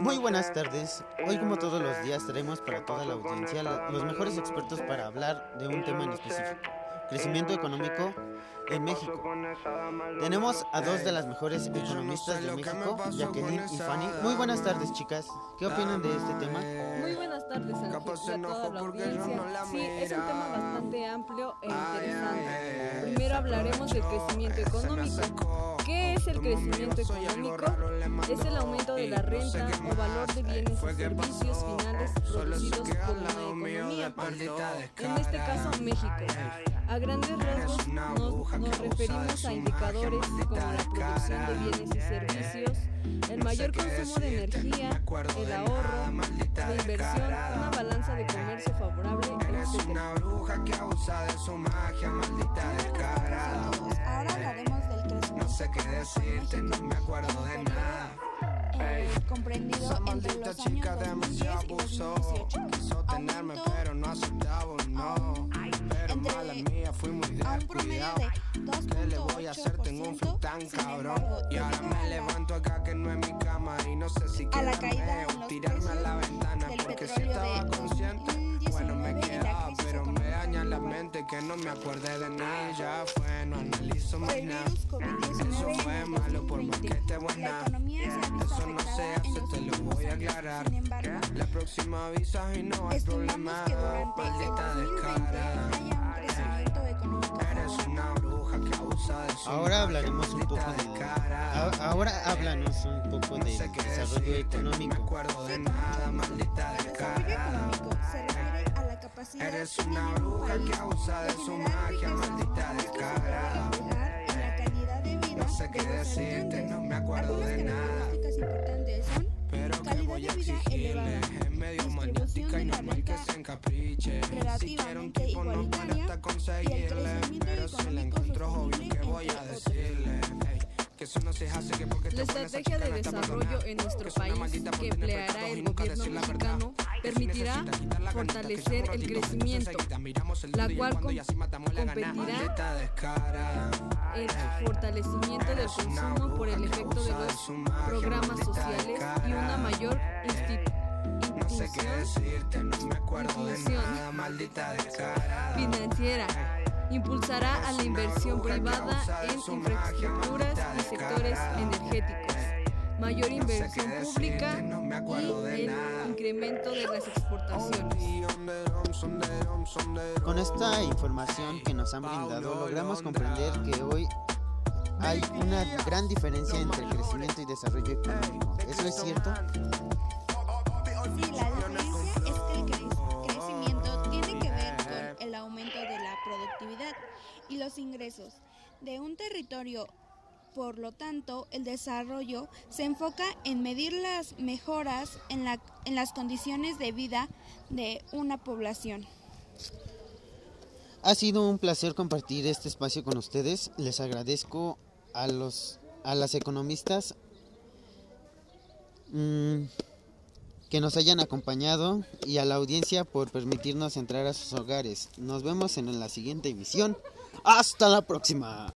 Muy buenas tardes. Hoy como todos los días traemos para toda la audiencia los mejores expertos para hablar de un tema en específico. Crecimiento económico en México. Tenemos a dos de las mejores economistas de México, Jacqueline y Fanny. Muy buenas tardes, chicas. ¿Qué opinan de este tema? Muy buenas tardes, a toda la audiencia. Sí, es un tema bastante amplio e interesante. Primero hablaremos del crecimiento económico. ¿Qué es el crecimiento económico? Es el aumento de la renta o valor de bienes y servicios finales producidos por una economía. En este caso, México. A grandes rasgos nos, nos referimos a indicadores como la producción de bienes y servicios, el mayor consumo de energía, el ahorro, la inversión, una balanza de comercio favorable, etc. Ahora hablaremos decirte, no me acuerdo de nada. eh, comprendido entre los años chica 2010 y abusó. 2018. Quiso tenerme, pero no aceptaba, no. Pero mala mía, fui muy descuidado. de ¿Qué le voy a hacer? Tengo un flow tan 2.8%. Sin cabrón. Y ahora me levanto acá que no es mi cama. Y no sé si quedarme o tirarme que no me acuerde de nada. Ya fue, no analizo más nada. Eso COVID-19 fue malo por más 2020. que esté buena. Eso no se hace, te lo voy a aclarar. La próxima avisas y no hay problema. el Maldita 2020 Ahora hablaremos un poco de... a- Ahora háblanos un poco No del sé qué desarrollo decirte, no me económico. acuerdo de nada, El desarrollo económico se refiere a la capacidad Eres que una tiene un bruja país que abusa de su generar magia, riqueza, maldita misma que se descara. puede reflejar en la calidad de vida No sé qué de decirte, habitantes. Si quiero un relativamente tipo no para igualitaria hasta y el conseguirle, crecimiento pero si la económico encuentro obvio sostenible, que voy a entre otros. decirle. ey, que eso no se hace que porque La estrategia de desarrollo en nuestro país que empleará el nunca gobierno mexicano permitirá fortalecer el crecimiento, enseguida miramos el la dónde y el cual cuándo y com- así matamos la gana. competirá el fortalecimiento del consumo por el efecto de los programas sociales y una mayor institu- No sé qué decirte, no me acuerdo de nada, maldita descara. financiera. Impulsará a la inversión privada en infraestructuras y sectores energéticos, mayor inversión pública y el incremento de las exportaciones. Con esta información que nos han brindado, logramos comprender que hoy hay una gran diferencia entre crecimiento y desarrollo económico. ¿Eso es cierto? Y los ingresos de un territorio. Por lo tanto, el desarrollo se enfoca en medir las mejoras en, la, en las condiciones de vida de una población. Ha sido un placer compartir este espacio con ustedes. Les agradezco a los a las economistas mm, que nos hayan acompañado y a la audiencia por permitirnos entrar a sus hogares. Nos vemos en la siguiente emisión. Hasta la próxima.